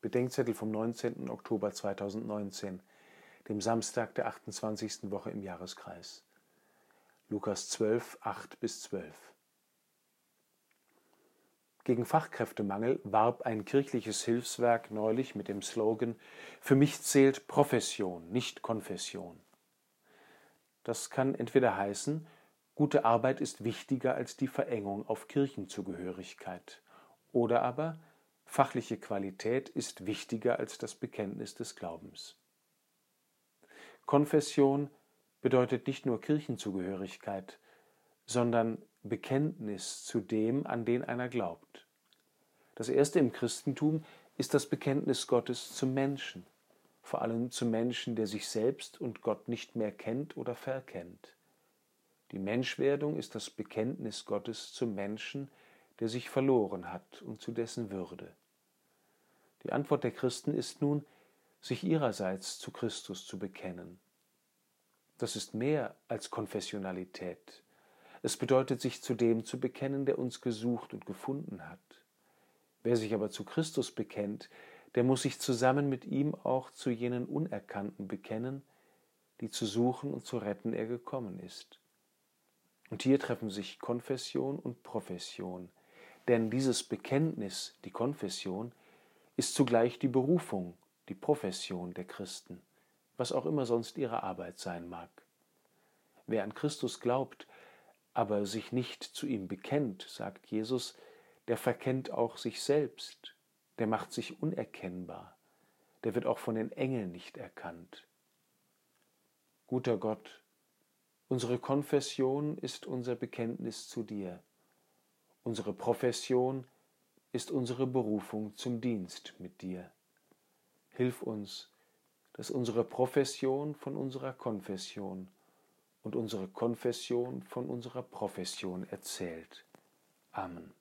Bedenkzettel vom 19. Oktober 2019, dem Samstag der 28. Woche im Jahreskreis. Lukas 12, 8 bis 12. Gegen Fachkräftemangel warb ein kirchliches Hilfswerk neulich mit dem Slogan Für mich zählt Profession, nicht Konfession. Das kann entweder heißen, gute Arbeit ist wichtiger als die Verengung auf Kirchenzugehörigkeit, oder aber Fachliche Qualität ist wichtiger als das Bekenntnis des Glaubens. Konfession bedeutet nicht nur Kirchenzugehörigkeit, sondern Bekenntnis zu dem, an den einer glaubt. Das erste im Christentum ist das Bekenntnis Gottes zum Menschen, vor allem zum Menschen, der sich selbst und Gott nicht mehr kennt oder verkennt. Die Menschwerdung ist das Bekenntnis Gottes zum Menschen, der sich verloren hat und zu dessen Würde. Die Antwort der Christen ist nun, sich ihrerseits zu Christus zu bekennen. Das ist mehr als Konfessionalität. Es bedeutet, sich zu dem zu bekennen, der uns gesucht und gefunden hat. Wer sich aber zu Christus bekennt, der muss sich zusammen mit ihm auch zu jenen Unerkannten bekennen, die zu suchen und zu retten er gekommen ist. Und hier treffen sich Konfession und Profession, denn dieses Bekenntnis, die Konfession, ist zugleich die Berufung, die Profession der Christen, was auch immer sonst ihre Arbeit sein mag. Wer an Christus glaubt, aber sich nicht zu ihm bekennt, sagt Jesus, der verkennt auch sich selbst, der macht sich unerkennbar, der wird auch von den Engeln nicht erkannt. Guter Gott, unsere Konfession ist unser Bekenntnis zu dir, unsere Profession ist unsere Berufung zum Dienst mit dir. Hilf uns, dass unsere Profession von unserer Konfession und unsere Konfession von unserer Profession erzählt. Amen.